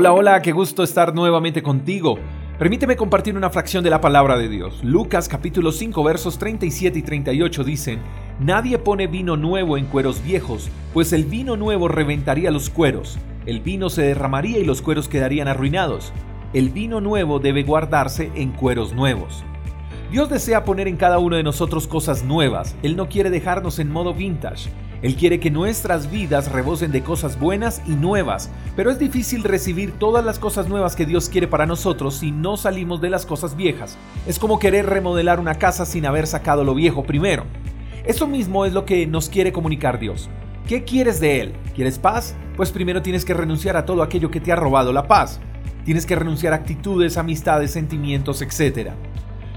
Hola, hola, qué gusto estar nuevamente contigo. Permíteme compartir una fracción de la palabra de Dios. Lucas capítulo 5 versos 37 y 38 dicen, Nadie pone vino nuevo en cueros viejos, pues el vino nuevo reventaría los cueros, el vino se derramaría y los cueros quedarían arruinados. El vino nuevo debe guardarse en cueros nuevos. Dios desea poner en cada uno de nosotros cosas nuevas, Él no quiere dejarnos en modo vintage. Él quiere que nuestras vidas rebosen de cosas buenas y nuevas, pero es difícil recibir todas las cosas nuevas que Dios quiere para nosotros si no salimos de las cosas viejas. Es como querer remodelar una casa sin haber sacado lo viejo primero. Eso mismo es lo que nos quiere comunicar Dios. ¿Qué quieres de Él? ¿Quieres paz? Pues primero tienes que renunciar a todo aquello que te ha robado la paz. Tienes que renunciar a actitudes, amistades, sentimientos, etc.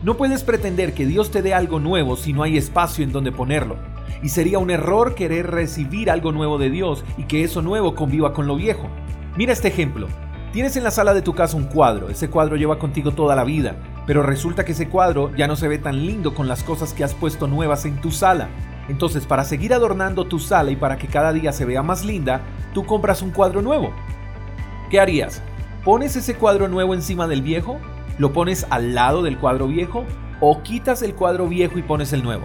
No puedes pretender que Dios te dé algo nuevo si no hay espacio en donde ponerlo. Y sería un error querer recibir algo nuevo de Dios y que eso nuevo conviva con lo viejo. Mira este ejemplo. Tienes en la sala de tu casa un cuadro, ese cuadro lleva contigo toda la vida, pero resulta que ese cuadro ya no se ve tan lindo con las cosas que has puesto nuevas en tu sala. Entonces, para seguir adornando tu sala y para que cada día se vea más linda, tú compras un cuadro nuevo. ¿Qué harías? ¿Pones ese cuadro nuevo encima del viejo? ¿Lo pones al lado del cuadro viejo? ¿O quitas el cuadro viejo y pones el nuevo?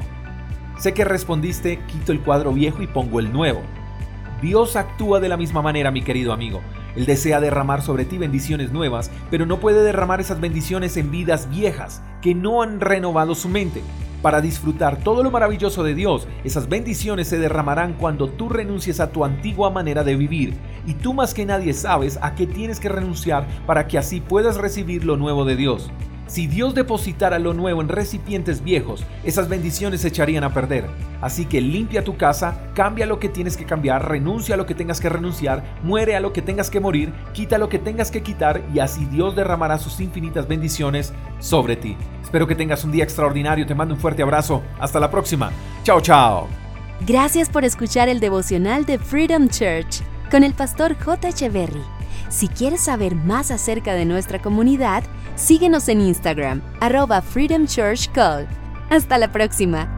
Sé que respondiste, quito el cuadro viejo y pongo el nuevo. Dios actúa de la misma manera, mi querido amigo. Él desea derramar sobre ti bendiciones nuevas, pero no puede derramar esas bendiciones en vidas viejas que no han renovado su mente. Para disfrutar todo lo maravilloso de Dios, esas bendiciones se derramarán cuando tú renuncies a tu antigua manera de vivir. Y tú más que nadie sabes a qué tienes que renunciar para que así puedas recibir lo nuevo de Dios. Si Dios depositara lo nuevo en recipientes viejos, esas bendiciones se echarían a perder. Así que limpia tu casa, cambia lo que tienes que cambiar, renuncia a lo que tengas que renunciar, muere a lo que tengas que morir, quita lo que tengas que quitar y así Dios derramará sus infinitas bendiciones sobre ti. Espero que tengas un día extraordinario, te mando un fuerte abrazo, hasta la próxima. Chao, chao. Gracias por escuchar el devocional de Freedom Church con el pastor J. Echeverry. Si quieres saber más acerca de nuestra comunidad, síguenos en Instagram, arroba Freedom Church Call. Hasta la próxima.